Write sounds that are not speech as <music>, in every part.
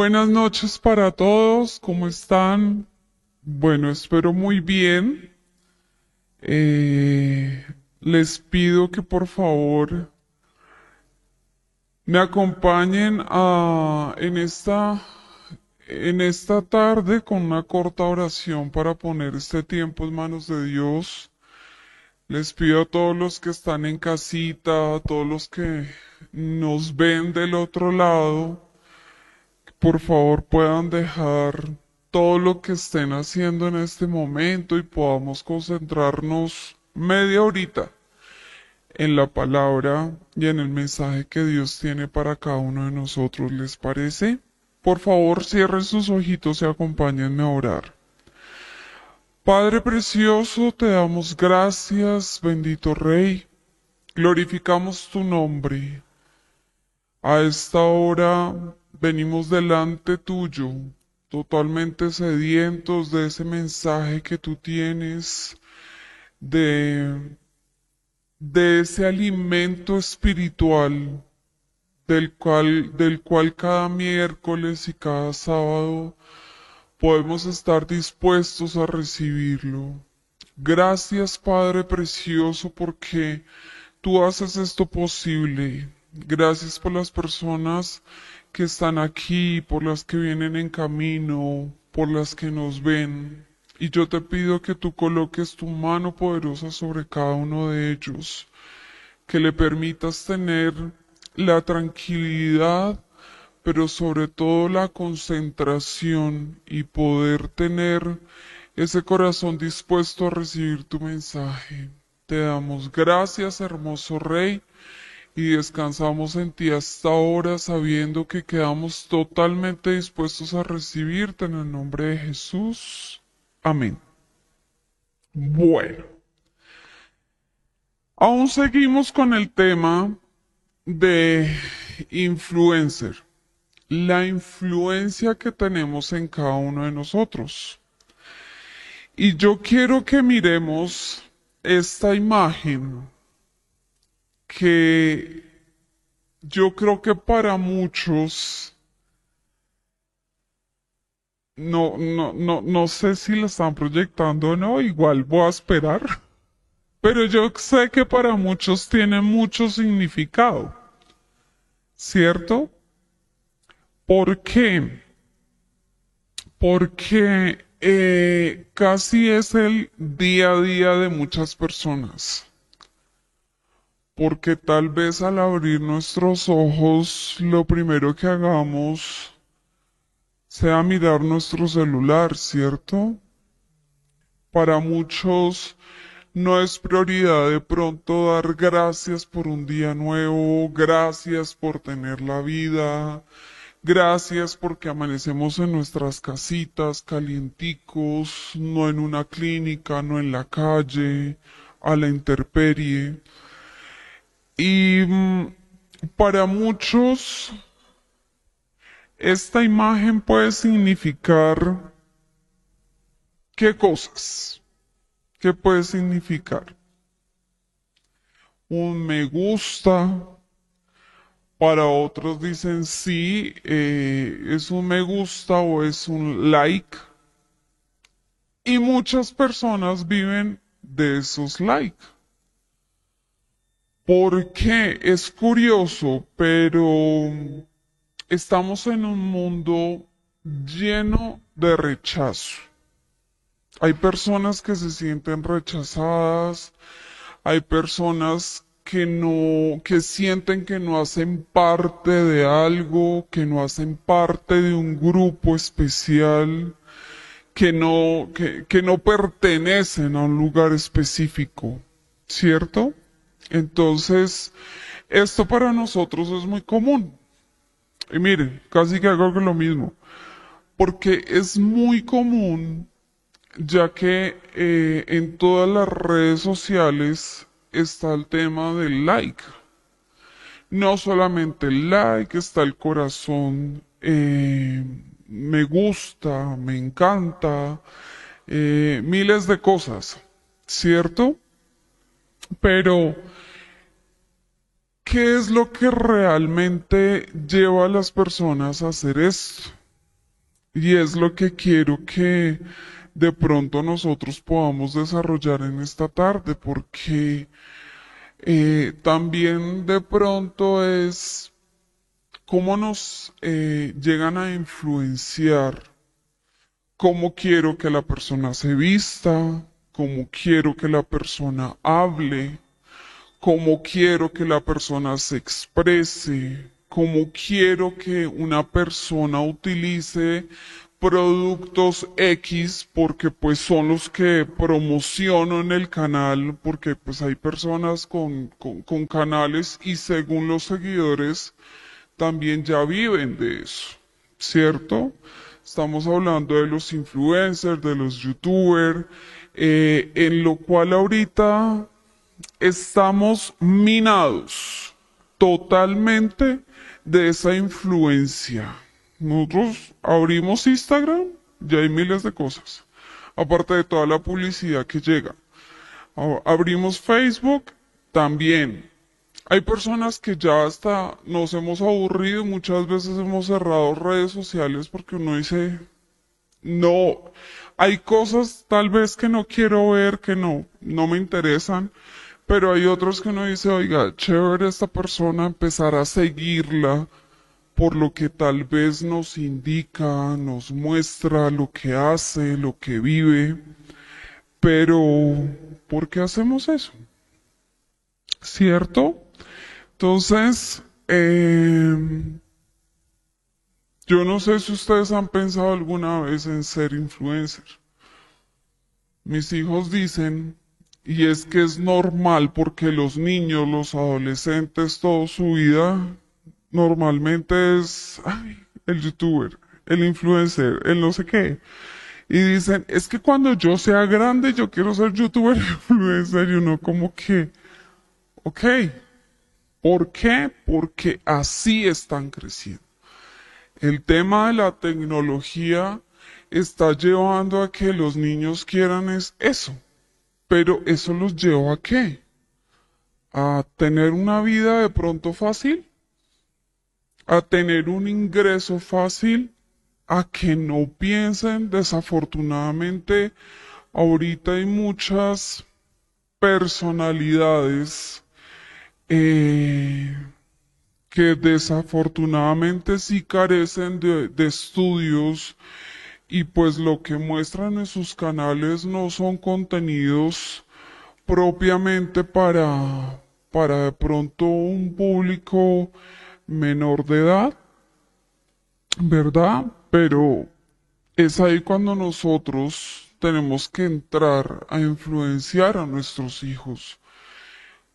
Buenas noches para todos, ¿cómo están? Bueno, espero muy bien. Eh, les pido que por favor me acompañen a, en, esta, en esta tarde con una corta oración para poner este tiempo en manos de Dios. Les pido a todos los que están en casita, a todos los que nos ven del otro lado, por favor puedan dejar todo lo que estén haciendo en este momento y podamos concentrarnos media horita en la palabra y en el mensaje que Dios tiene para cada uno de nosotros. ¿Les parece? Por favor, cierren sus ojitos y acompáñenme a orar. Padre precioso, te damos gracias, bendito Rey. Glorificamos tu nombre. A esta hora venimos delante tuyo, totalmente sedientos de ese mensaje que tú tienes, de, de ese alimento espiritual del cual, del cual cada miércoles y cada sábado podemos estar dispuestos a recibirlo. Gracias Padre Precioso porque tú haces esto posible. Gracias por las personas que están aquí, por las que vienen en camino, por las que nos ven. Y yo te pido que tú coloques tu mano poderosa sobre cada uno de ellos, que le permitas tener la tranquilidad pero sobre todo la concentración y poder tener ese corazón dispuesto a recibir tu mensaje. Te damos gracias, hermoso Rey, y descansamos en ti hasta ahora sabiendo que quedamos totalmente dispuestos a recibirte en el nombre de Jesús. Amén. Bueno, aún seguimos con el tema de influencer la influencia que tenemos en cada uno de nosotros. Y yo quiero que miremos esta imagen que yo creo que para muchos no, no, no, no sé si la están proyectando o no, igual voy a esperar. Pero yo sé que para muchos tiene mucho significado. ¿Cierto? ¿Por qué? Porque eh, casi es el día a día de muchas personas. Porque tal vez al abrir nuestros ojos lo primero que hagamos sea mirar nuestro celular, ¿cierto? Para muchos no es prioridad de pronto dar gracias por un día nuevo, gracias por tener la vida, Gracias porque amanecemos en nuestras casitas calienticos, no en una clínica, no en la calle, a la intemperie. Y mm, para muchos esta imagen puede significar qué cosas. ¿Qué puede significar? Un me gusta, para otros dicen sí, eh, es un me gusta o es un like. Y muchas personas viven de esos likes. Porque es curioso, pero estamos en un mundo lleno de rechazo. Hay personas que se sienten rechazadas, hay personas que no, que sienten que no hacen parte de algo, que no hacen parte de un grupo especial, que no, que, que no pertenecen a un lugar específico, ¿cierto? Entonces, esto para nosotros es muy común. Y miren, casi que hago lo mismo. Porque es muy común, ya que eh, en todas las redes sociales está el tema del like. No solamente el like, está el corazón, eh, me gusta, me encanta, eh, miles de cosas, ¿cierto? Pero, ¿qué es lo que realmente lleva a las personas a hacer esto? Y es lo que quiero que de pronto nosotros podamos desarrollar en esta tarde, porque eh, también de pronto es cómo nos eh, llegan a influenciar, cómo quiero que la persona se vista, cómo quiero que la persona hable, cómo quiero que la persona se exprese, cómo quiero que una persona utilice productos X porque pues son los que promociono en el canal porque pues hay personas con, con, canales y según los seguidores también ya viven de eso, ¿cierto? Estamos hablando de los influencers, de los youtubers, eh, en lo cual ahorita estamos minados totalmente de esa influencia. Nosotros abrimos Instagram, ya hay miles de cosas, aparte de toda la publicidad que llega. Abrimos Facebook, también. Hay personas que ya hasta nos hemos aburrido, muchas veces hemos cerrado redes sociales porque uno dice, no, hay cosas tal vez que no quiero ver, que no, no me interesan, pero hay otros que uno dice, oiga, chévere esta persona, empezar a seguirla por lo que tal vez nos indica, nos muestra lo que hace, lo que vive, pero ¿por qué hacemos eso? ¿Cierto? Entonces, em, yo no sé si ustedes han pensado alguna vez en ser influencer. Mis hijos dicen y es que es normal porque los niños, los adolescentes, toda su vida normalmente es el youtuber, el influencer, el no sé qué. Y dicen, es que cuando yo sea grande yo quiero ser youtuber <laughs> influencer y uno como que, ok, ¿por qué? Porque así están creciendo. El tema de la tecnología está llevando a que los niños quieran es eso pero eso los lleva a qué? A tener una vida de pronto fácil, a tener un ingreso fácil, a que no piensen desafortunadamente ahorita hay muchas personalidades eh, que desafortunadamente sí carecen de, de estudios y pues lo que muestran en sus canales no son contenidos propiamente para, para de pronto un público menor de edad, ¿verdad? Pero es ahí cuando nosotros tenemos que entrar a influenciar a nuestros hijos.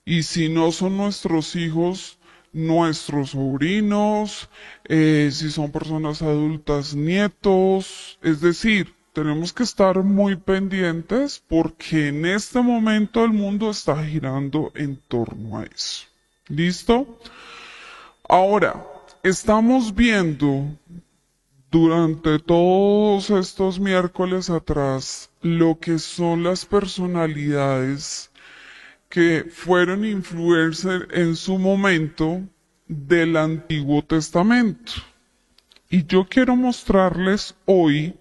Y si no son nuestros hijos, nuestros sobrinos, eh, si son personas adultas, nietos, es decir, tenemos que estar muy pendientes porque en este momento el mundo está girando en torno a eso. ¿Listo? Ahora, estamos viendo durante todos estos miércoles atrás lo que son las personalidades que fueron influencers en su momento del Antiguo Testamento. Y yo quiero mostrarles hoy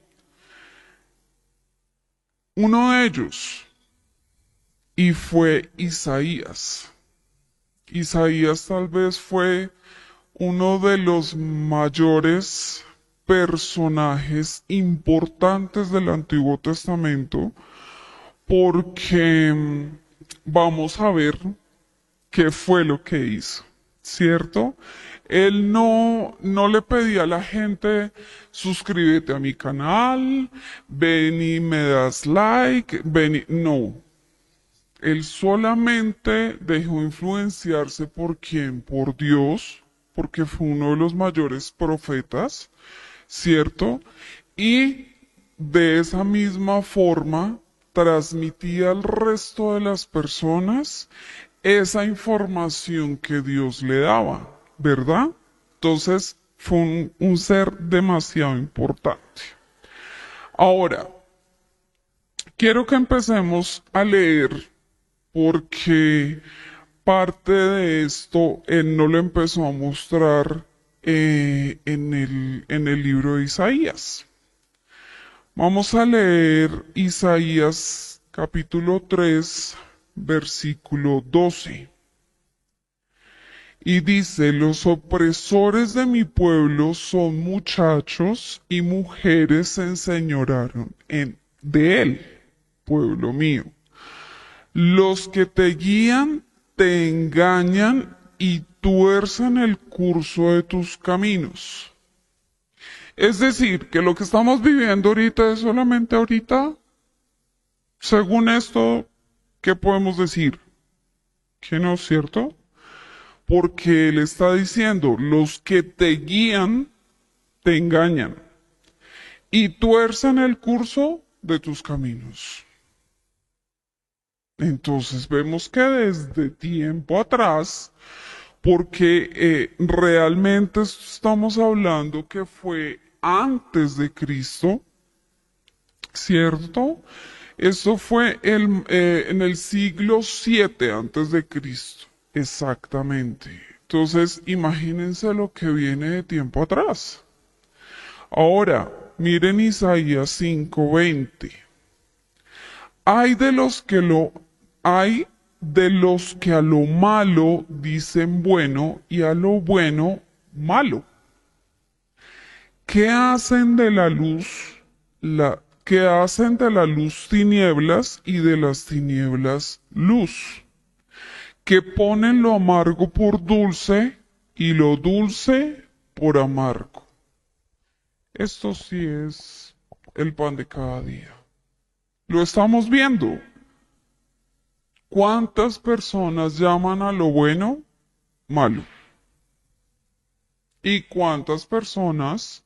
uno de ellos, y fue Isaías. Isaías tal vez fue uno de los mayores personajes importantes del Antiguo Testamento porque vamos a ver qué fue lo que hizo, ¿cierto? Él no, no le pedía a la gente, suscríbete a mi canal, ven y me das like, ven y... No. Él solamente dejó influenciarse por quién, por Dios, porque fue uno de los mayores profetas, ¿cierto? Y de esa misma forma transmitía al resto de las personas esa información que Dios le daba, ¿verdad? Entonces fue un, ser demasiado importante. Ahora, quiero que empecemos a leer porque parte de esto él no lo empezó a mostrar eh, en, el, en el libro de Isaías. Vamos a leer Isaías capítulo 3, versículo 12. Y dice, los opresores de mi pueblo son muchachos y mujeres se enseñoraron en, de él, pueblo mío. Los que te guían te engañan y tuercen el curso de tus caminos. Es decir, que lo que estamos viviendo ahorita es solamente ahorita. Según esto, ¿qué podemos decir? Que no es cierto. Porque él está diciendo, los que te guían, te engañan y tuercen el curso de tus caminos. Entonces vemos que desde tiempo atrás, porque eh, realmente estamos hablando que fue antes de Cristo, ¿cierto? Eso fue eh, en el siglo 7 antes de Cristo, exactamente. Entonces, imagínense lo que viene de tiempo atrás. Ahora, miren Isaías 5:20. Hay de los que lo hay de los que a lo malo dicen bueno y a lo bueno malo. ¿Qué hacen de la luz la que hacen de la luz tinieblas y de las tinieblas luz? Que ponen lo amargo por dulce y lo dulce por amargo. Esto sí es el pan de cada día. Lo estamos viendo. ¿Cuántas personas llaman a lo bueno malo? ¿Y cuántas personas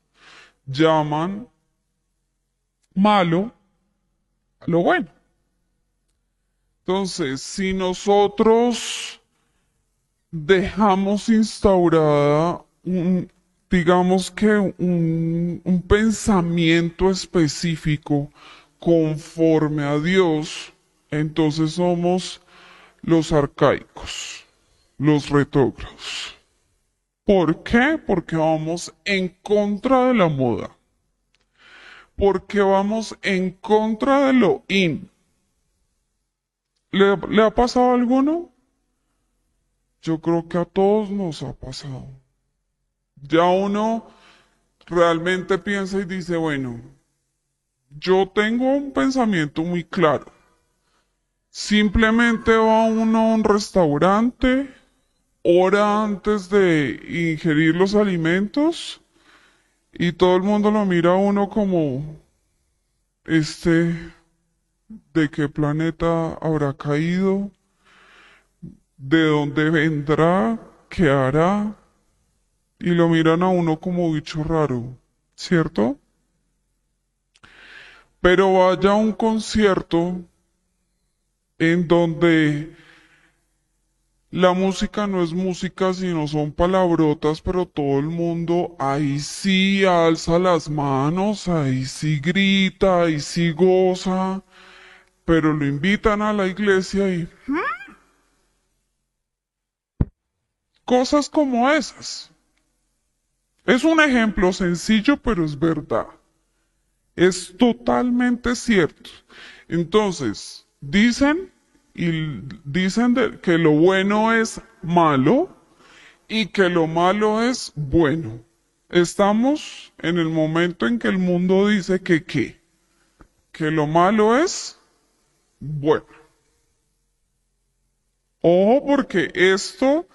llaman malo a lo bueno? Entonces, si nosotros dejamos instaurada un, digamos que un, un pensamiento específico conforme a Dios, entonces somos los arcaicos, los retrógrados. ¿Por qué? Porque vamos en contra de la moda. Porque vamos en contra de lo in. ¿Le, ¿Le, ha pasado a alguno? Yo creo que a todos nos ha pasado. Ya uno realmente piensa y dice, bueno, yo tengo un pensamiento muy claro. Simplemente va uno a un restaurante, hora antes de ingerir los alimentos y todo el mundo lo mira a uno como, este, ¿de qué planeta habrá caído? ¿De dónde vendrá? ¿Qué hará? Y lo miran a uno como bicho raro, ¿cierto? Pero vaya a un concierto en donde la música no es música, sino son palabrotas, pero todo el mundo ahí sí alza las manos, ahí sí grita, ahí sí goza, pero lo invitan a la iglesia y... Cosas como esas. Es un ejemplo sencillo, pero es verdad. Es totalmente cierto. Entonces, dicen y dicen que lo bueno es malo y que lo malo es bueno. Estamos en el momento en que el mundo dice que qué, que lo malo es bueno. Ojo porque esto,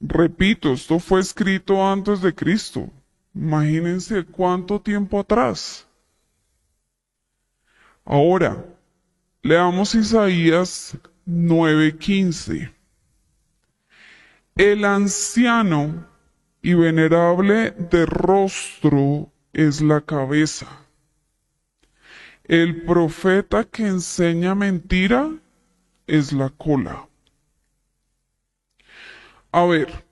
repito, esto fue escrito antes de Cristo. Imagínense cuánto tiempo atrás. Ahora, Leamos Isaías 9:15. El anciano y venerable de rostro es la cabeza. El profeta que enseña mentira es la cola. A ver,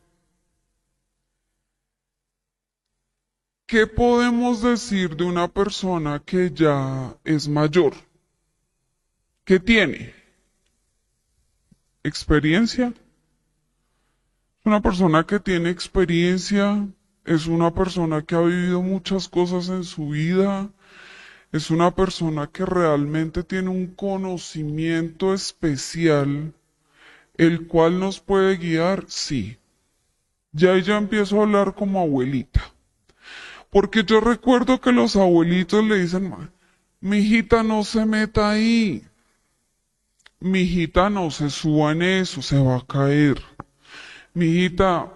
¿qué podemos decir de una persona que ya es mayor? ¿Qué tiene? Experiencia. Una persona que tiene experiencia es una persona que ha vivido muchas cosas en su vida, es una persona que realmente tiene un conocimiento especial, el cual nos puede guiar, sí. Ya ella empiezo a hablar como abuelita. Porque yo recuerdo que los abuelitos le dicen, mi hijita no se meta ahí. Mi hijita no se suba en eso, se va a caer. Mi hijita,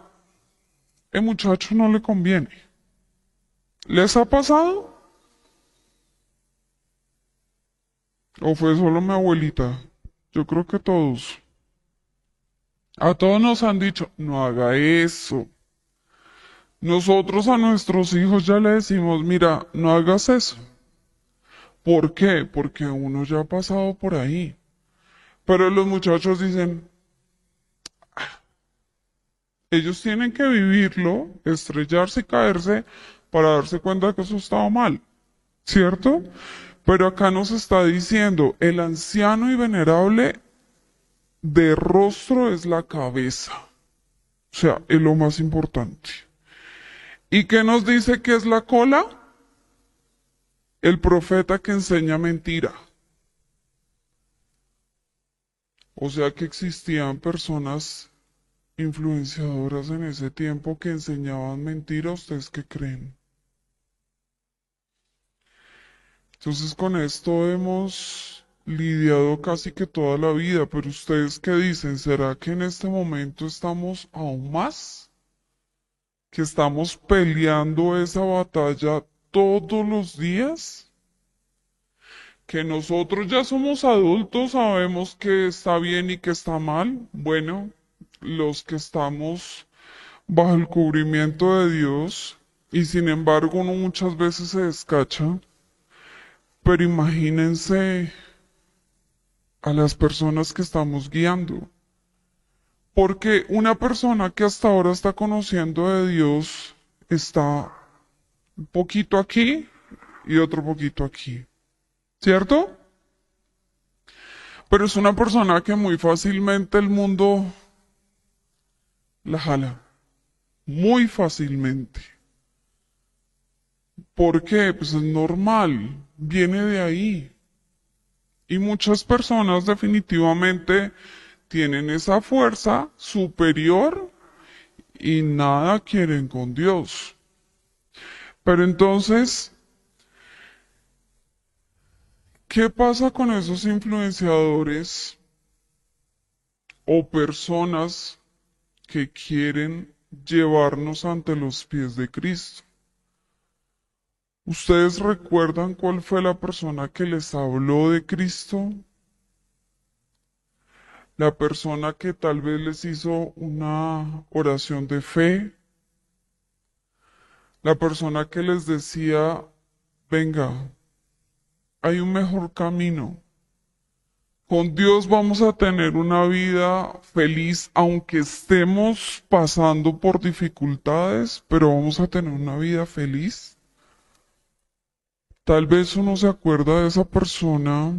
el muchacho no le conviene. ¿Les ha pasado? ¿O fue solo mi abuelita? Yo creo que todos. A todos nos han dicho, no haga eso. Nosotros a nuestros hijos ya le decimos, mira, no hagas eso. ¿Por qué? Porque uno ya ha pasado por ahí. Pero los muchachos dicen, ellos tienen que vivirlo, estrellarse y caerse para darse cuenta que eso estaba mal. ¿Cierto? Pero acá nos está diciendo, el anciano y venerable de rostro es la cabeza. O sea, es lo más importante. ¿Y qué nos dice que es la cola? El profeta que enseña mentira. O sea que existían personas influenciadoras en ese tiempo que enseñaban mentira. ¿Ustedes qué creen? Entonces con esto hemos lidiado casi que toda la vida, pero ustedes qué dicen, ¿será que en este momento estamos aún más? ¿Que estamos peleando esa batalla todos los días? ¿Que nosotros ya somos adultos, sabemos que está bien y que está mal? Bueno, los que estamos bajo el cubrimiento de Dios y sin embargo uno muchas veces se descacha, pero imagínense a las personas que estamos guiando. Porque una persona que hasta ahora está conociendo de Dios está un poquito aquí y otro poquito aquí. ¿Cierto? Pero es una persona que muy fácilmente el mundo la jala. Muy fácilmente. ¿Por qué? Pues es normal, viene de ahí. Y muchas personas definitivamente tienen esa fuerza superior y nada quieren con Dios. Pero entonces, ¿qué pasa con esos influenciadores o personas que quieren llevarnos ante los pies de Cristo? ¿Ustedes recuerdan cuál fue la persona que les habló de Cristo? La persona que tal vez les hizo una oración de fe. La persona que les decía, venga, hay un mejor camino. Con Dios vamos a tener una vida feliz, aunque estemos pasando por dificultades, pero vamos a tener una vida feliz. Tal vez uno se acuerda de esa persona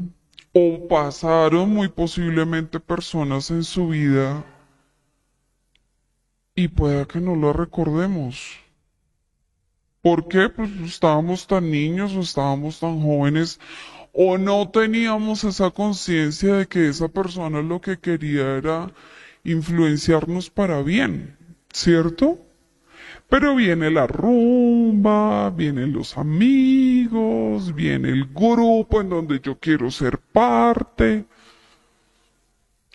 o pasaron muy posiblemente personas en su vida y pueda que no lo recordemos. ¿Por qué? Pues estábamos tan niños o estábamos tan jóvenes o no teníamos esa conciencia de que esa persona lo que quería era influenciarnos para bien, ¿cierto? Pero viene la rumba, vienen los amigos, viene el grupo en donde yo quiero ser parte.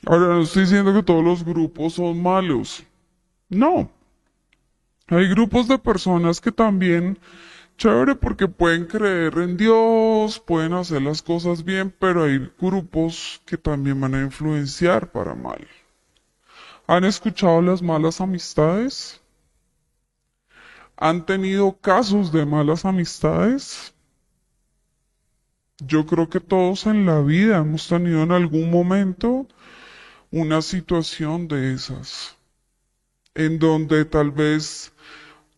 Ahora no estoy diciendo que todos los grupos son malos. No. Hay grupos de personas que también, chévere porque pueden creer en Dios, pueden hacer las cosas bien, pero hay grupos que también van a influenciar para mal. ¿Han escuchado las malas amistades? han tenido casos de malas amistades. Yo creo que todos en la vida hemos tenido en algún momento una situación de esas, en donde tal vez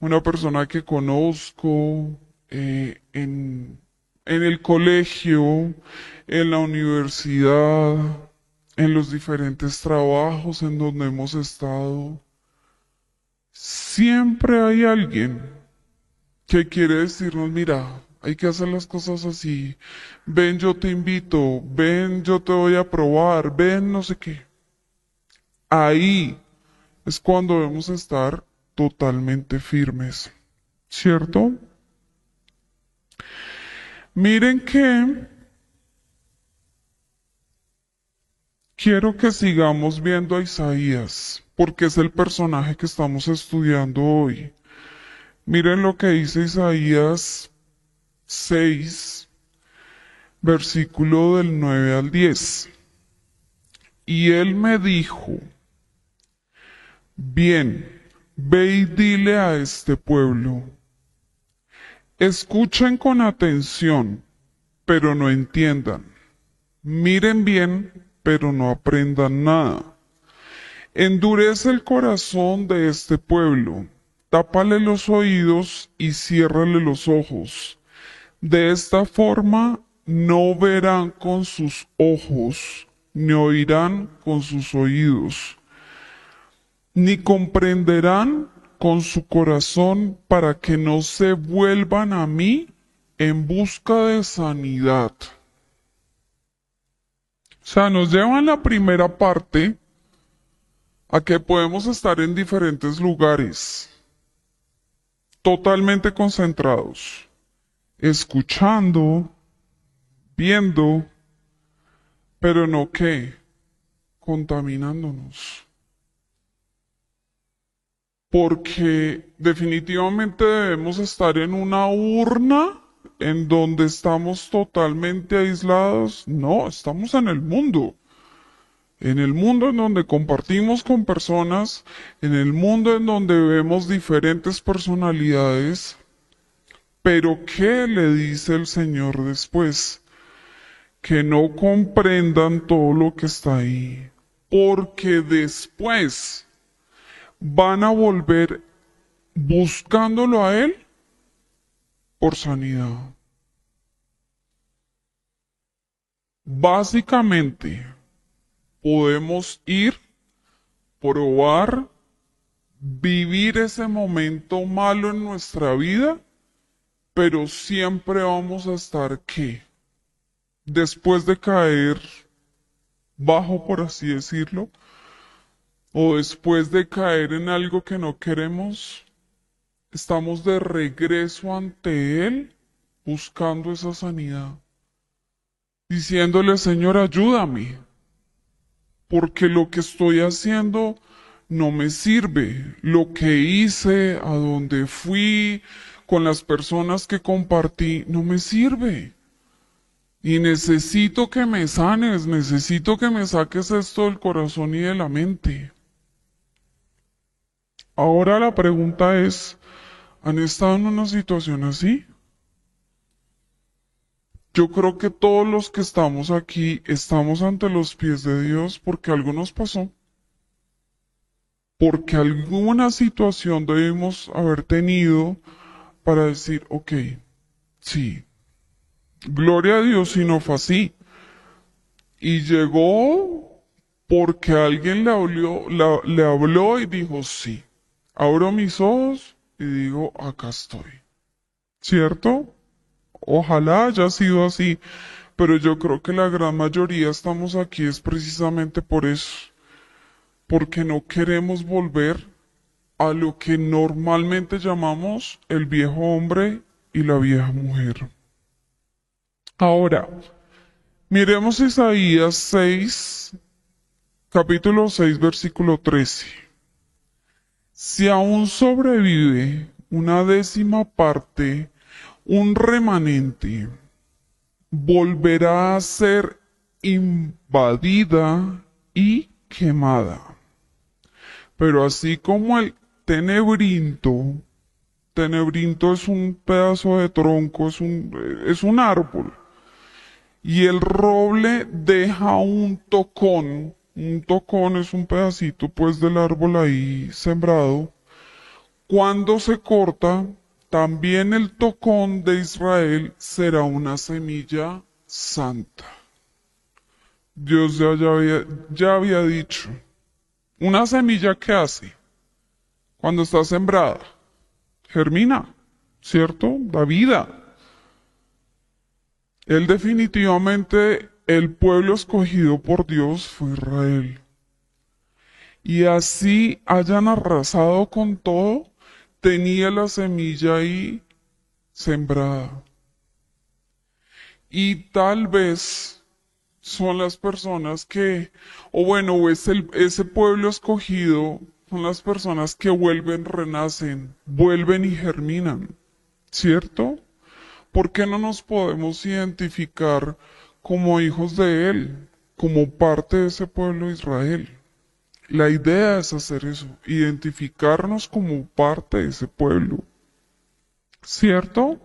una persona que conozco eh, en, en el colegio, en la universidad, en los diferentes trabajos en donde hemos estado, Siempre hay alguien que quiere decirnos, mira, Hay que hacer las cosas así. Ven, yo te invito. Ven, yo te voy a probar. Ven, no sé qué. Ahí es cuando debemos estar totalmente firmes. ¿Cierto? Miren que quiero que sigamos viendo a Isaías, porque es el personaje que estamos estudiando hoy. Miren lo que dice Isaías 6, versículo del 9 al 10. Y él me dijo, bien, ve y dile a este pueblo, escuchen con atención, pero no entiendan, miren bien, pero no aprendan nada. Endurece el corazón de este pueblo, tápale los oídos y ciérrale los ojos. De esta forma no verán con sus ojos, ni oirán con sus oídos, ni comprenderán con su corazón para que no se vuelvan a mí en busca de sanidad. O sea, nos llevan la primera parte a que podemos estar en diferentes lugares, totalmente concentrados escuchando, viendo, pero no qué, contaminándonos. Porque definitivamente debemos estar en una urna en donde estamos totalmente aislados. No, estamos en el mundo. En el mundo en donde compartimos con personas, en el mundo en donde vemos diferentes personalidades, pero ¿qué le dice el Señor después? Que no comprendan todo lo que está ahí, porque después van a volver buscándolo a Él por sanidad. Básicamente, podemos ir, probar, vivir ese momento malo en nuestra vida pero siempre vamos a estar ¿qué? Después de caer bajo, por así decirlo, o después de caer en algo que no queremos, estamos de regreso ante Él buscando esa sanidad, diciéndole, Señor, ayúdame, porque lo que estoy haciendo no me sirve, lo que hice, a donde fui, con las personas que compartí no me sirve. Y necesito que me sanes, necesito que me saques esto del corazón y de la mente. Ahora la pregunta es, ¿han estado en una situación así? Yo creo que todos los que estamos aquí estamos ante los pies de Dios porque algo nos pasó. Porque alguna situación debimos haber tenido para decir, ok, sí, gloria a Dios si no fue así. Y llegó porque alguien le habló y dijo, sí, abro mis ojos y digo, acá estoy. ¿Cierto? Ojalá haya sido así, pero yo creo que la gran mayoría estamos aquí es precisamente por eso, porque no queremos volver a lo que normalmente llamamos el viejo hombre y la vieja mujer. Ahora, miremos Isaías 6, capítulo 6, versículo 13. Si aún sobrevive una décima parte, un remanente, volverá a ser invadida y quemada. Pero así como el tenebrinto, tenebrinto es un pedazo de tronco, es un, es un árbol. Y el roble deja un tocón, un tocón es un pedacito pues del árbol ahí sembrado. Cuando se corta, también el tocón de Israel será una semilla santa. Dios ya, había, ya había dicho, una semilla que hace cuando está sembrada, germina, ¿cierto? Da vida. Él definitivamente, el pueblo escogido por Dios fue Israel. Y así hayan arrasado con todo, tenía la semilla ahí sembrada. Y tal vez son las personas que, o bueno, es el, ese pueblo escogido, son las personas que vuelven, renacen, vuelven y germinan, ¿cierto? ¿Por qué no nos podemos identificar como hijos de Él, como parte de ese pueblo de Israel? La idea es hacer eso, identificarnos como parte de ese pueblo. ¿Cierto?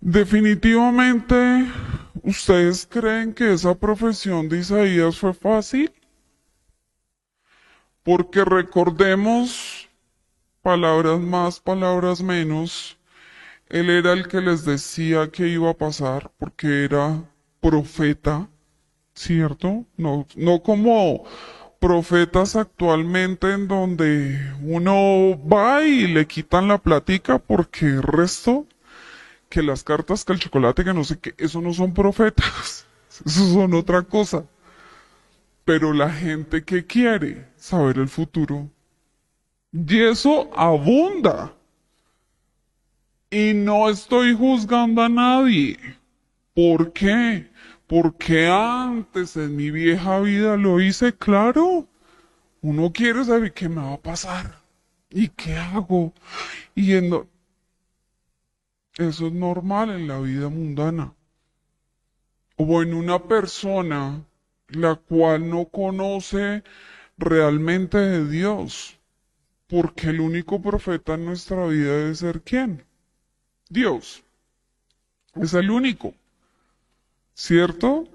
Definitivamente, ¿ustedes creen que esa profesión de Isaías fue fácil? Porque recordemos, palabras más, palabras menos, él era el que les decía que iba a pasar porque era profeta, ¿cierto? No, no como profetas actualmente en donde uno va y le quitan la platica porque el resto, que las cartas, que el chocolate, que no sé qué, eso no son profetas, <laughs> eso son otra cosa. Pero la gente que quiere saber el futuro, y eso abunda. Y no estoy juzgando a nadie. ¿Por qué? Porque antes en mi vieja vida lo hice claro. Uno quiere saber qué me va a pasar. ¿Y qué hago? Y eso es normal en la vida mundana. O en una persona la cual no conoce realmente de Dios. Porque el único profeta en nuestra vida debe ser quién? Dios. Es el único. ¿cierto?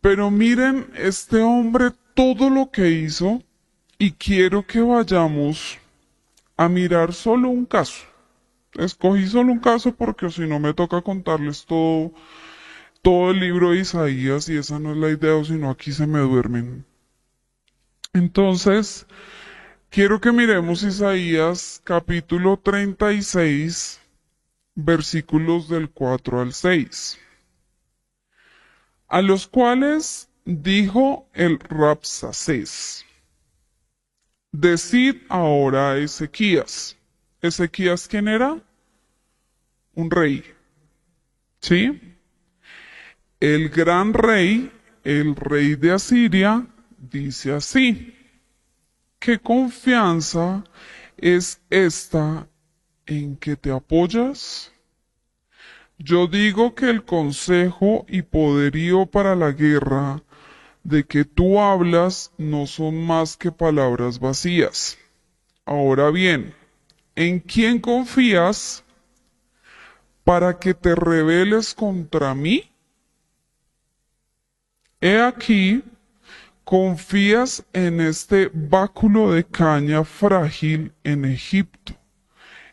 Pero miren este hombre todo lo que hizo y quiero que vayamos a mirar solo un caso. Escogí solo un caso porque si no me toca contarles todo, todo el libro de Isaías y esa no es la idea, sino aquí se me duermen. Entonces, quiero que miremos Isaías capítulo 36, versículos del 4 al 6 a los cuales dijo el Rapsacés, Decid ahora a Ezequías. ¿Ezequías quién era? Un rey. ¿Sí? El gran rey, el rey de Asiria, dice así, ¿qué confianza es esta en que te apoyas? Yo digo que el consejo y poderío para la guerra de que tú hablas no son más que palabras vacías. Ahora bien, ¿en quién confías para que te rebeles contra mí? He aquí, confías en este báculo de caña frágil en Egipto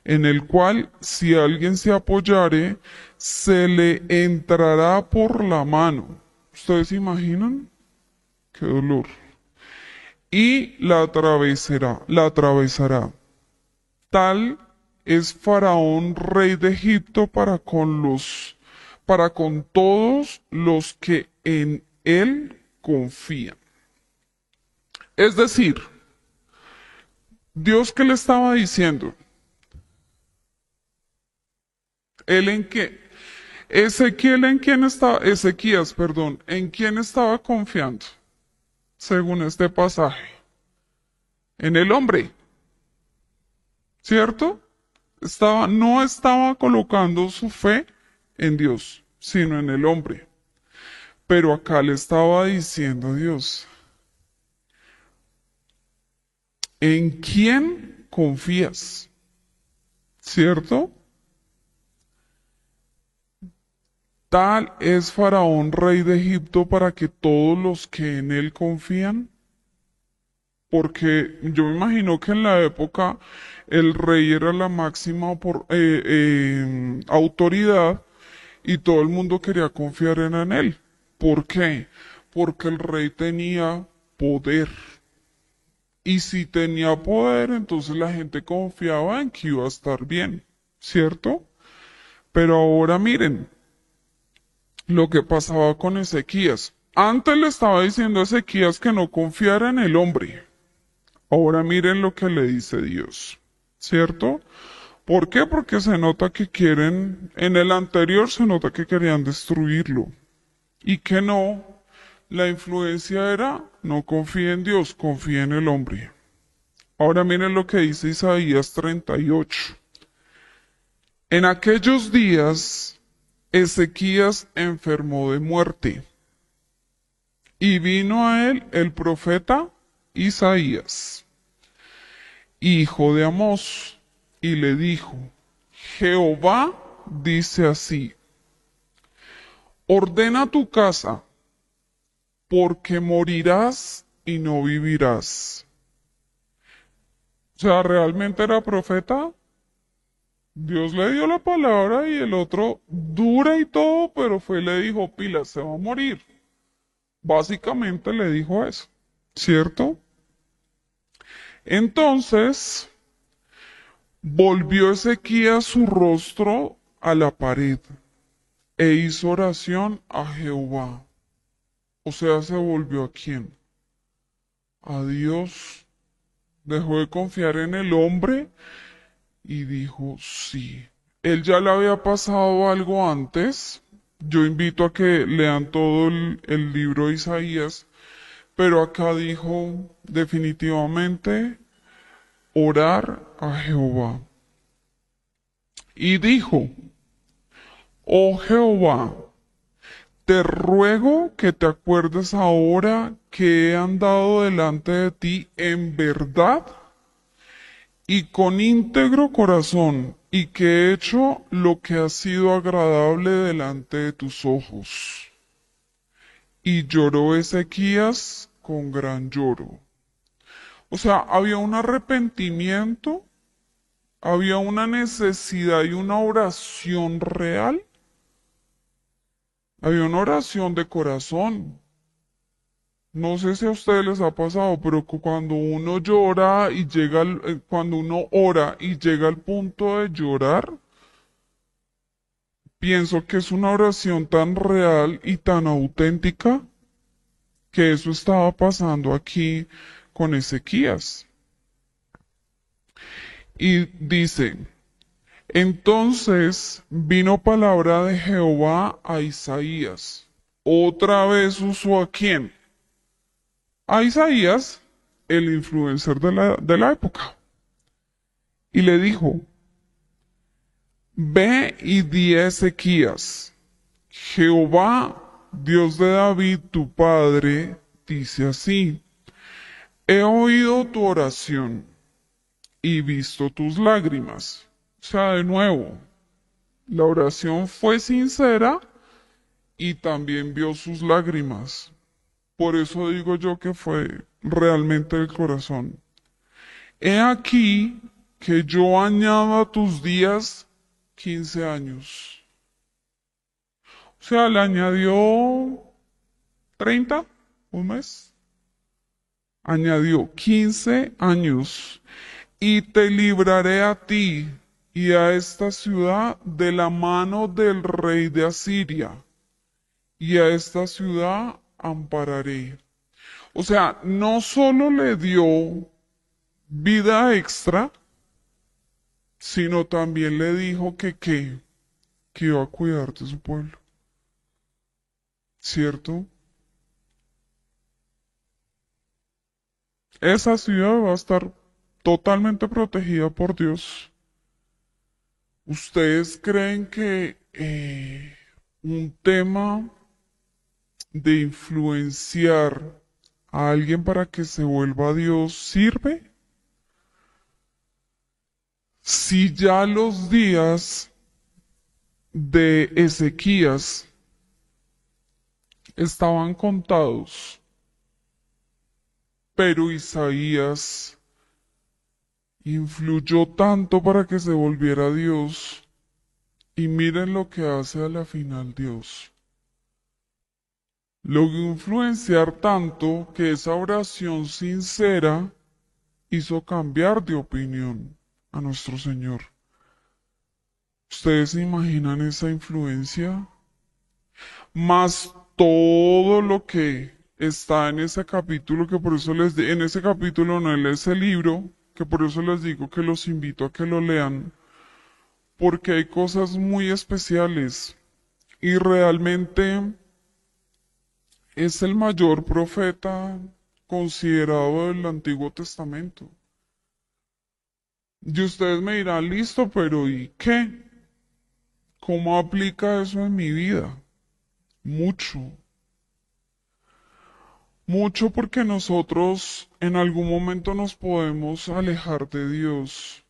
en el cual si alguien se apoyare, se le entrará por la mano. ¿Ustedes imaginan? Qué dolor. Y la atravesará, la atravesará. Tal es Faraón, rey de Egipto, para con los, para con todos los que en él confían. Es decir, Dios que le estaba diciendo, él en qué, Ezequiel en quién estaba, Ezequías, perdón, en quién estaba confiando, según este pasaje, en el hombre, ¿cierto? Estaba, no estaba colocando su fe en Dios, sino en el hombre. Pero acá le estaba diciendo Dios, ¿en quién confías? ¿Cierto? Tal es Faraón, rey de Egipto, para que todos los que en él confían, porque yo me imagino que en la época el rey era la máxima eh, eh, autoridad y todo el mundo quería confiar en él. ¿Por qué? Porque el rey tenía poder. Y si tenía poder, entonces la gente confiaba en que iba a estar bien, ¿cierto? Pero ahora miren, lo que pasaba con Ezequías. Antes le estaba diciendo a Ezequías que no confiara en el hombre. Ahora miren lo que le dice Dios. ¿Cierto? ¿Por qué? Porque se nota que quieren, en el anterior se nota que querían destruirlo. Y que no, la influencia era, no confía en Dios, confía en el hombre. Ahora miren lo que dice Isaías 38. En aquellos días, Ezequías enfermó de muerte. Y vino a él el profeta Isaías, hijo de Amós, y le dijo, Jehová dice así, ordena tu casa, porque morirás y no vivirás. O sea, ¿realmente era profeta? Dios le dio la palabra y el otro dura y todo, pero fue y le dijo, Pila, se va a morir. Básicamente le dijo eso, ¿cierto? Entonces, volvió Ezequías su rostro a la pared e hizo oración a Jehová. O sea, se volvió a quién? A Dios. Dejó de confiar en el hombre y dijo sí. Él ya le había pasado algo antes. Yo invito a que lean todo el, el libro de Isaías, pero acá dijo definitivamente orar a Jehová. Y dijo, oh Jehová, te ruego que te acuerdes ahora que he andado delante de ti en verdad y con íntegro corazón, y que he hecho lo que ha sido agradable delante de tus ojos. Y lloró Ezequías con gran lloro. O sea, había un arrepentimiento, había una necesidad y una oración real. Había una oración de corazón. No sé si a ustedes les ha pasado, pero cuando uno llora y llega, eh, cuando uno ora y llega al punto de llorar, pienso que es una oración tan real y tan auténtica que eso estaba pasando aquí con Ezequías. Y dice, entonces vino palabra de Jehová a Isaías. Otra vez usó a quién? A Isaías, el influencer de la, de la época, y le dijo, Ve y di a Ezequías, Jehová, Dios de David, tu padre, dice así, he oído tu oración y visto tus lágrimas. O sea, de nuevo, la oración fue sincera y también vio sus lágrimas. Por eso digo yo que fue realmente el corazón. He aquí que yo añado a tus días 15 años. O sea, le añadió 30, un mes. Añadió 15 años. Y te libraré a ti y a esta ciudad de la mano del rey de Asiria. Y a esta ciudad ampararé. O sea, no solo le dio vida extra, sino también le dijo que qué, que iba a cuidar de su pueblo. ¿Cierto? Esa ciudad va a estar totalmente protegida por Dios. ¿Ustedes creen que eh, un tema de influenciar a alguien para que se vuelva a Dios sirve? Si ya los días de Ezequías estaban contados, pero Isaías influyó tanto para que se volviera a Dios, y miren lo que hace a la final Dios logró influenciar tanto que esa oración sincera hizo cambiar de opinión a nuestro Señor. ¿Ustedes se imaginan esa influencia? más todo lo que está en ese capítulo, que por eso les en ese capítulo no es ese libro, que por eso les digo que los invito a que lo lean, porque hay cosas muy especiales y realmente es el mayor profeta considerado del Antiguo Testamento. Y ustedes me dirán, listo, pero ¿y qué? ¿Cómo aplica eso en mi vida? Mucho. Mucho porque nosotros en algún momento nos podemos alejar de Dios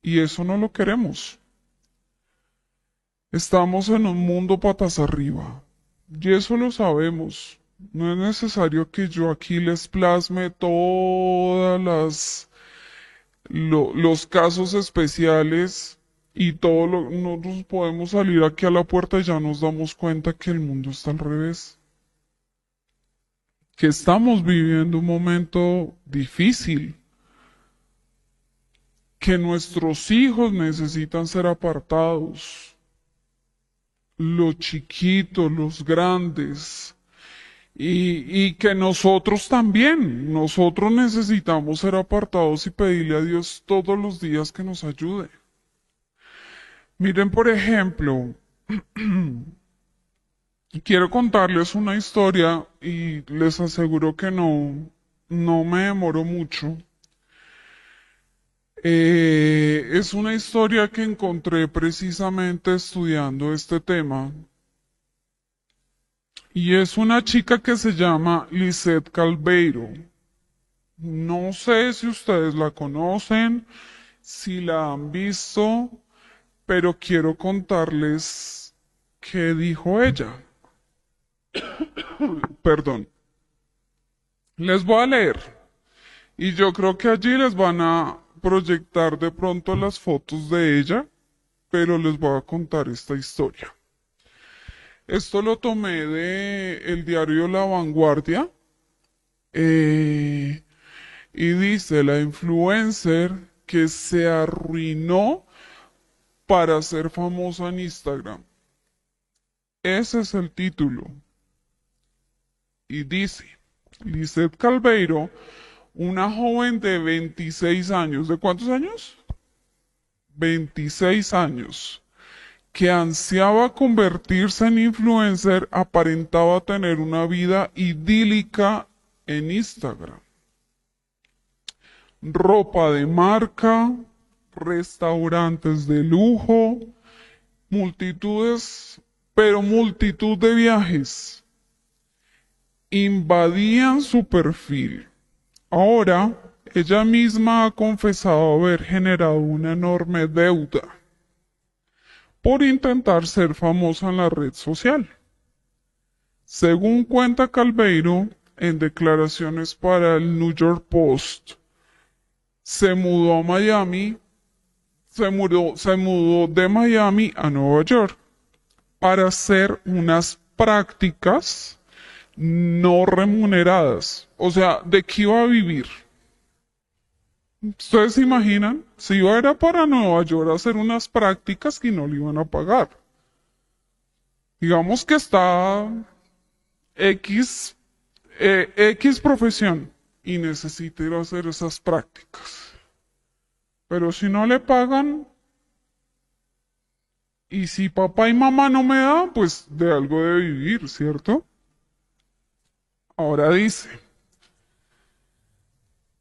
y eso no lo queremos. Estamos en un mundo patas arriba y eso lo sabemos. No es necesario que yo aquí les plasme todas las los casos especiales y todo lo nosotros podemos salir aquí a la puerta y ya nos damos cuenta que el mundo está al revés. Que estamos viviendo un momento difícil. Que nuestros hijos necesitan ser apartados. Los chiquitos, los grandes. Y, y, que nosotros también, nosotros necesitamos ser apartados y pedirle a Dios todos los días que nos ayude. Miren, por ejemplo, <clears throat> quiero contarles una historia y les aseguro que no, no me demoro mucho. Eh, es una historia que encontré precisamente estudiando este tema y es una chica que se llama Lisette Calveiro. No sé si ustedes la conocen, si la han visto, pero quiero contarles qué dijo ella. <coughs> Perdón. Les voy a leer. Y yo creo que allí les van a proyectar de pronto las fotos de ella, pero les voy a contar esta historia. Esto lo tomé de el diario La Vanguardia. Eh, y dice la influencer que se arruinó para ser famosa en Instagram. Ese es el título. Y dice, Lizeth Calveiro, una joven de 26 años, ¿de cuántos años? 26 años, que ansiaba convertirse en influencer, aparentaba tener una vida idílica en Instagram. Ropa de marca, restaurantes de lujo, multitudes, pero multitud de viajes. Invadían su perfil. Ahora, ella misma ha confesado haber generado una enorme deuda por intentar ser famosa en la red social. Según cuenta Calveiro en declaraciones para el New York Post, se mudó a Miami, se mudó, se mudó de Miami a Nueva York para hacer unas prácticas no remuneradas. O sea, ¿de qué iba a vivir? ¿Ustedes se imaginan? Si iba a ir para Nueva York a hacer unas prácticas que no le iban a pagar. Digamos que está X, eh, X profesión y necesita ir a hacer esas prácticas. Pero si no le pagan, y si papá y mamá no me dan, pues de algo de vivir, ¿cierto? Ahora dice,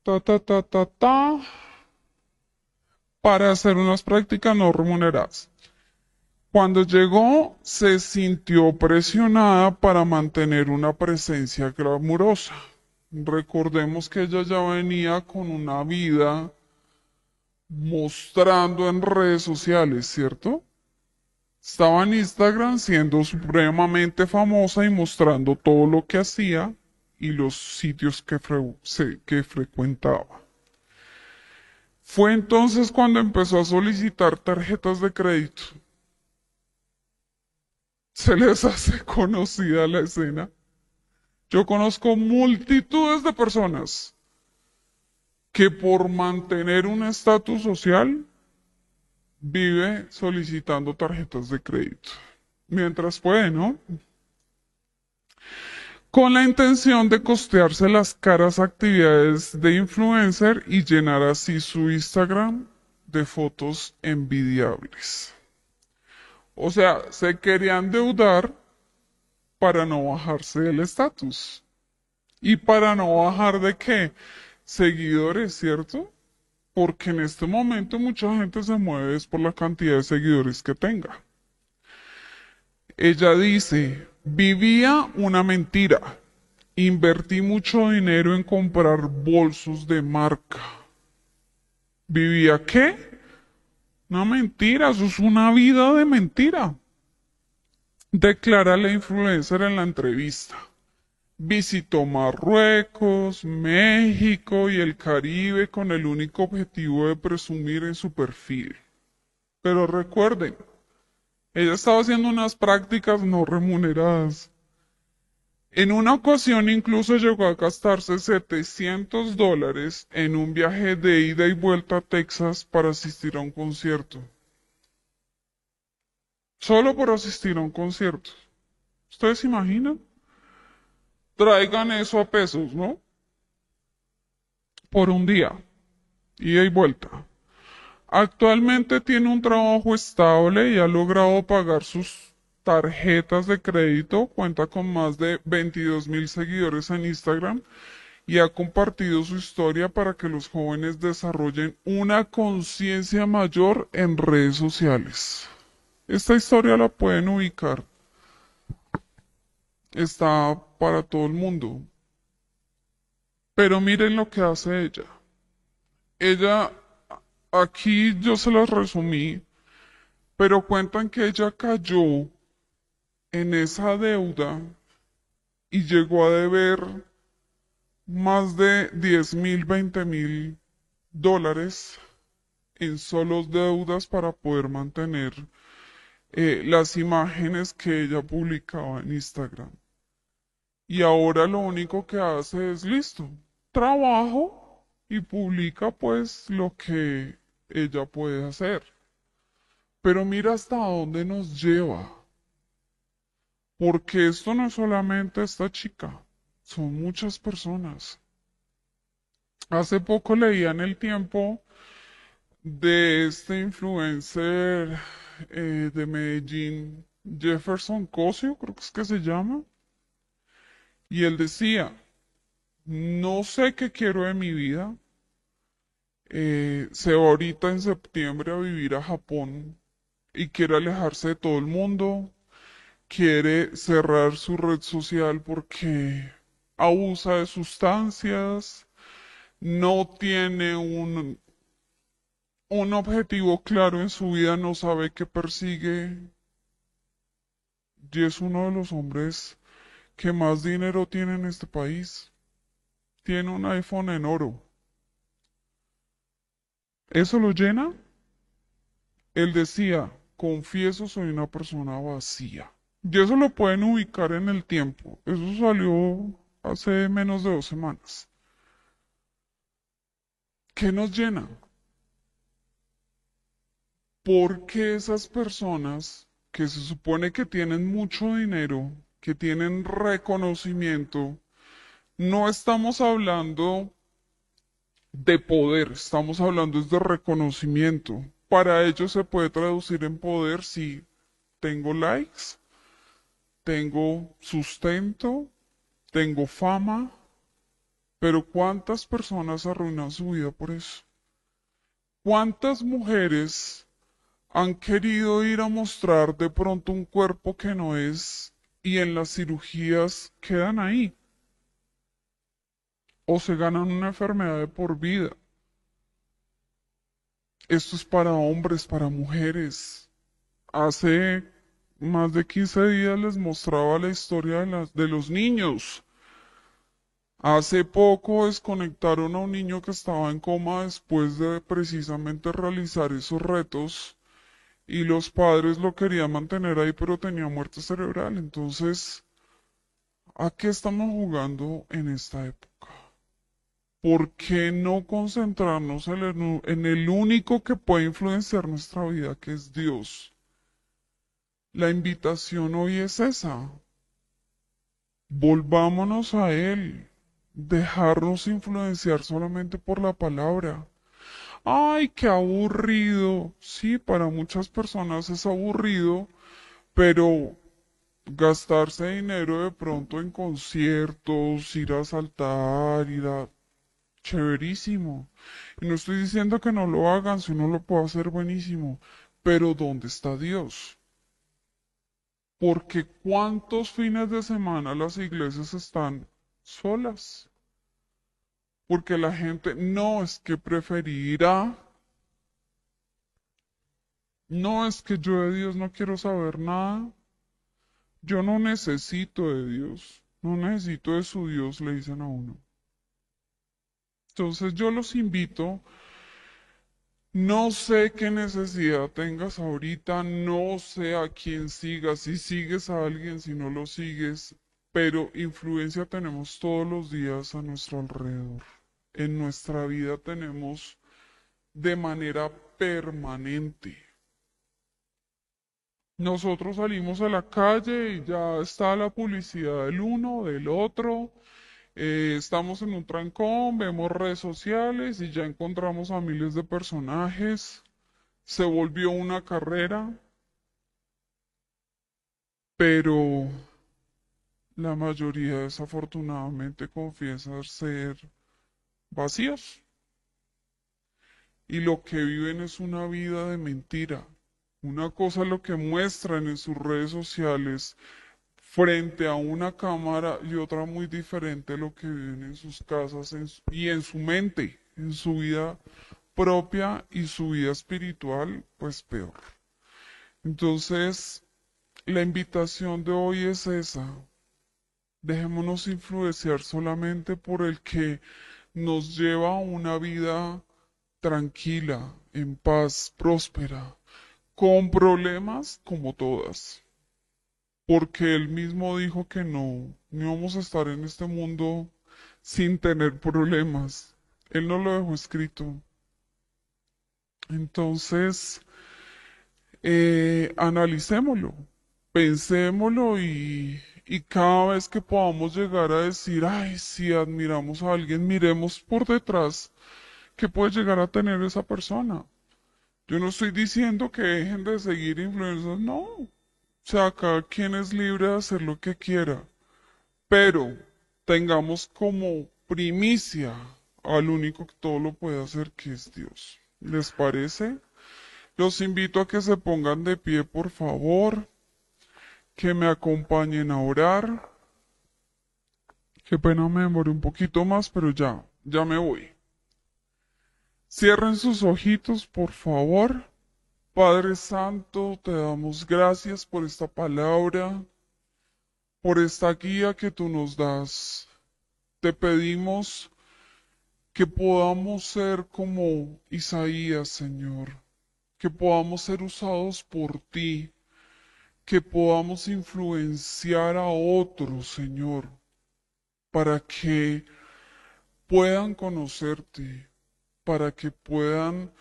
ta, ta, ta, ta, ta, para hacer unas prácticas no remuneradas. Cuando llegó, se sintió presionada para mantener una presencia glamurosa. Recordemos que ella ya venía con una vida mostrando en redes sociales, ¿cierto? Estaba en Instagram siendo supremamente famosa y mostrando todo lo que hacía y los sitios que, frecuentaba. Fue entonces cuando empezó a solicitar tarjetas de crédito. ¿Se les <laughs> hace conocida la escena? Yo conozco multitudes de personas que por mantener un estatus social vive solicitando tarjetas de crédito. mientras puede, ¿no? Con la intención de costearse las caras actividades de influencer y llenar así su Instagram de fotos envidiables. O sea, se querían deudar para no bajarse del estatus. ¿Y para no bajar de qué? Seguidores, ¿cierto? Porque en este momento mucha gente se mueve por la cantidad de seguidores que tenga. Ella dice, vivía una mentira. Invertí mucho dinero en comprar bolsos de marca. ¿Vivía qué? Una mentira, eso es una vida de mentira declara la influencer en la entrevista. Visitó Marruecos, México y el Caribe con el único objetivo de presumir en su perfil. Pero recuerden, ella estaba haciendo unas prácticas no remuneradas. En una ocasión incluso llegó a gastarse 700 dólares en un viaje de ida y vuelta a Texas para asistir a un concierto solo por asistir a un concierto. ¿Ustedes se imaginan? Traigan eso a pesos, ¿no? Por un día, ida y vuelta. Actualmente tiene un trabajo estable y ha logrado pagar sus tarjetas de crédito, cuenta con más de 22 mil seguidores en Instagram y ha compartido su historia para que los jóvenes desarrollen una conciencia mayor en redes sociales. Esta historia la pueden ubicar. Está para todo el mundo. Pero miren lo que hace ella. Ella, aquí yo se las resumí, pero cuentan que ella cayó en esa deuda y llegó a deber más de 10 mil, 20 mil dólares en solos deudas para poder mantener eh, las imágenes que ella publicaba en Instagram. Y ahora lo único que hace es listo, trabajo y publica pues lo que ella puede hacer. Pero mira hasta dónde nos lleva. Porque esto no es solamente esta chica, son muchas personas. Hace poco leía en el tiempo de este influencer eh, de Medellín, Jefferson Cosio, creo que es que se llama, y él decía, no sé qué quiero de mi vida, eh, se va ahorita en septiembre a vivir a Japón y quiere alejarse de todo el mundo, quiere cerrar su red social porque abusa de sustancias, no tiene un un objetivo claro en su vida, no sabe qué persigue y es uno de los hombres que más dinero tiene en este país. Tiene un iPhone en oro. ¿Eso lo llena? Él decía, confieso soy una persona vacía. Y eso lo pueden ubicar en el tiempo. Eso salió hace menos de dos semanas. ¿Qué nos llena? ¿por qué esas personas que se supone que tienen mucho dinero, que tienen reconocimiento, no estamos hablando de poder, estamos hablando de reconocimiento. Para ellos se puede traducir en poder si tengo likes, tengo sustento, tengo fama, pero ¿cuántas personas arruinan su vida por eso? ¿Cuántas mujeres han querido ir a mostrar de pronto un cuerpo que no es y en las cirugías quedan ahí. O se ganan una enfermedad de por vida. Esto es para hombres, para mujeres. Hace más de 15 días les mostraba la historia de, los niños. Hace poco desconectaron a un niño que estaba en coma después de precisamente realizar esos retos y los padres lo querían mantener ahí, pero tenía muerte cerebral. Entonces, ¿a qué estamos jugando en esta época? ¿Por qué no concentrarnos en el, único que puede influenciar nuestra vida, que es Dios? La invitación hoy es esa. Volvámonos a Él, dejarnos influenciar solamente por la palabra. Ay, qué aburrido. Sí, para muchas personas es aburrido, pero gastarse dinero de pronto en conciertos, ir a saltar, ir a... Chéverísimo. Y no estoy diciendo que no lo hagan, si uno lo puede hacer buenísimo. Pero ¿dónde está Dios? Porque ¿cuántos fines de semana las iglesias están solas? Porque la gente no es que preferirá, no es que yo de Dios no quiero saber nada, yo no necesito de Dios, no necesito de su Dios, le dicen a uno. Entonces yo los invito, no sé qué necesidad tengas ahorita, no sé a quién sigas, si sigues a alguien, si no lo sigues, pero influencia tenemos todos los días a nuestro alrededor. En nuestra vida tenemos de manera permanente. Nosotros salimos a la calle y ya está la publicidad del uno, del otro. Eh, estamos en un trancón, vemos redes sociales y ya encontramos a miles de personajes. Se volvió una carrera, pero la mayoría desafortunadamente confiesa ser vacíos. Y lo que viven es una vida de mentira. Una cosa lo que muestran en sus redes sociales frente a una cámara y otra muy diferente lo que viven en sus casas y en su mente, en su vida propia y su vida espiritual, pues peor. Entonces, la invitación de hoy es esa. Dejémonos influenciar solamente por el que nos lleva a una vida tranquila, en paz, próspera, con problemas como todas. Porque él mismo dijo que no, no íbamos a estar en este mundo sin tener problemas. Él no lo dejó escrito. Entonces, eh, analicémoslo, pensémoslo y, y cada vez que podamos llegar a decir, ay, si admiramos a alguien, miremos por detrás qué puede llegar a tener esa persona. Yo no estoy diciendo que dejen de seguir influencers, no. O sea, cada quien es libre de hacer lo que quiera. Pero tengamos como primicia al único que todo lo puede hacer, que es Dios. ¿Les parece? Los invito a que se pongan de pie, por favor, que me acompañen a orar. Qué pena me demoré un poquito más, pero ya, ya me voy. Cierren sus ojitos, por favor. Padre Santo, te damos gracias por esta palabra, por esta guía que tú nos das. Te pedimos que podamos ser como Isaías, Señor, que podamos ser usados por ti, que podamos influenciar a otros, Señor, para que puedan conocerte, para que puedan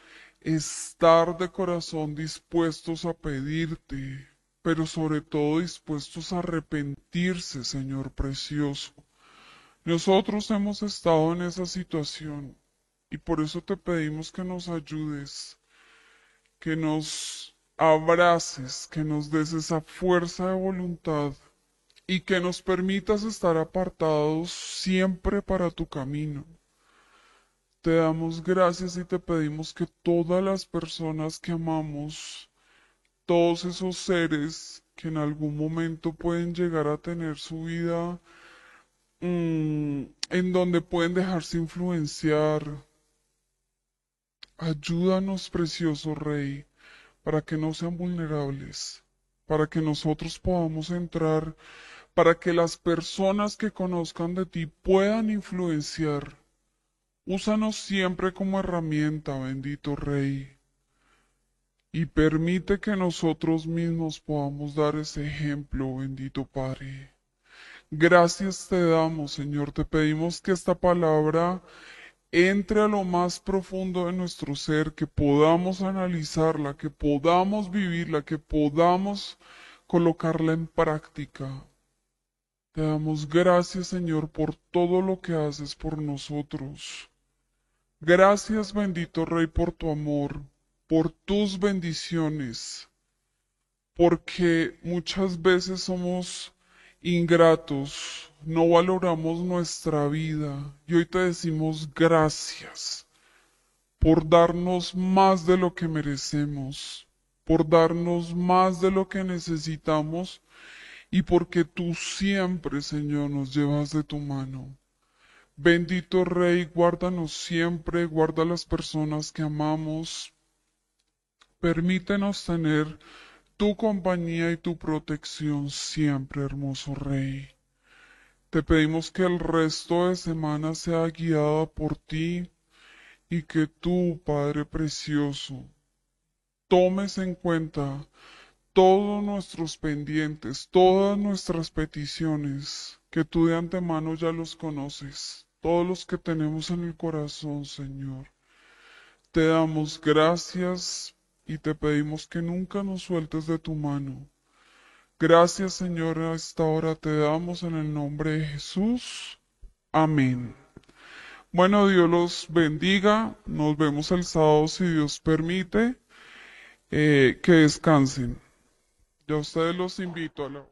estar de corazón dispuestos a pedirte, pero sobre todo dispuestos a arrepentirse, Señor precioso. Nosotros hemos estado en esa situación y por eso te pedimos que nos ayudes, que nos abraces, que nos des esa fuerza de voluntad y que nos permitas estar apartados siempre para tu camino. Te damos gracias y te pedimos que todas las personas que amamos, todos esos seres que en algún momento pueden llegar a tener su vida mm, en donde pueden dejarse influenciar, ayúdanos, precioso Rey, para que no sean vulnerables, para que nosotros podamos entrar, para que las personas que conozcan de ti puedan influenciar Úsanos siempre como herramienta, bendito Rey, y permite que nosotros mismos podamos dar ese ejemplo, bendito Padre. Gracias te damos, Señor. Te pedimos que esta palabra entre a lo más profundo de nuestro ser, que podamos analizarla, que podamos vivirla, que podamos colocarla en práctica. Te damos gracias, Señor, por todo lo que haces por nosotros. Gracias, bendito Rey, por tu amor, por tus bendiciones, porque muchas veces somos ingratos, no valoramos nuestra vida y hoy te decimos gracias por darnos más de lo que merecemos, por darnos más de lo que necesitamos y porque tú siempre, Señor, nos llevas de tu mano. Bendito Rey, guárdanos siempre, guarda las personas que amamos. Permítenos tener tu compañía y tu protección siempre, hermoso Rey. Te pedimos que el resto de semana sea guiada por ti y que tú, Padre Precioso, tomes en cuenta todos nuestros pendientes, todas nuestras peticiones, que tú de antemano ya los conoces, todos los que tenemos en el corazón, Señor. Te damos gracias y te pedimos que nunca nos sueltes de tu mano. Gracias, Señor, a esta hora te damos en el nombre de Jesús. Amén. Bueno, Dios los bendiga. Nos vemos el sábado si Dios permite. Eh, que descansen. Yo a ustedes los invito a la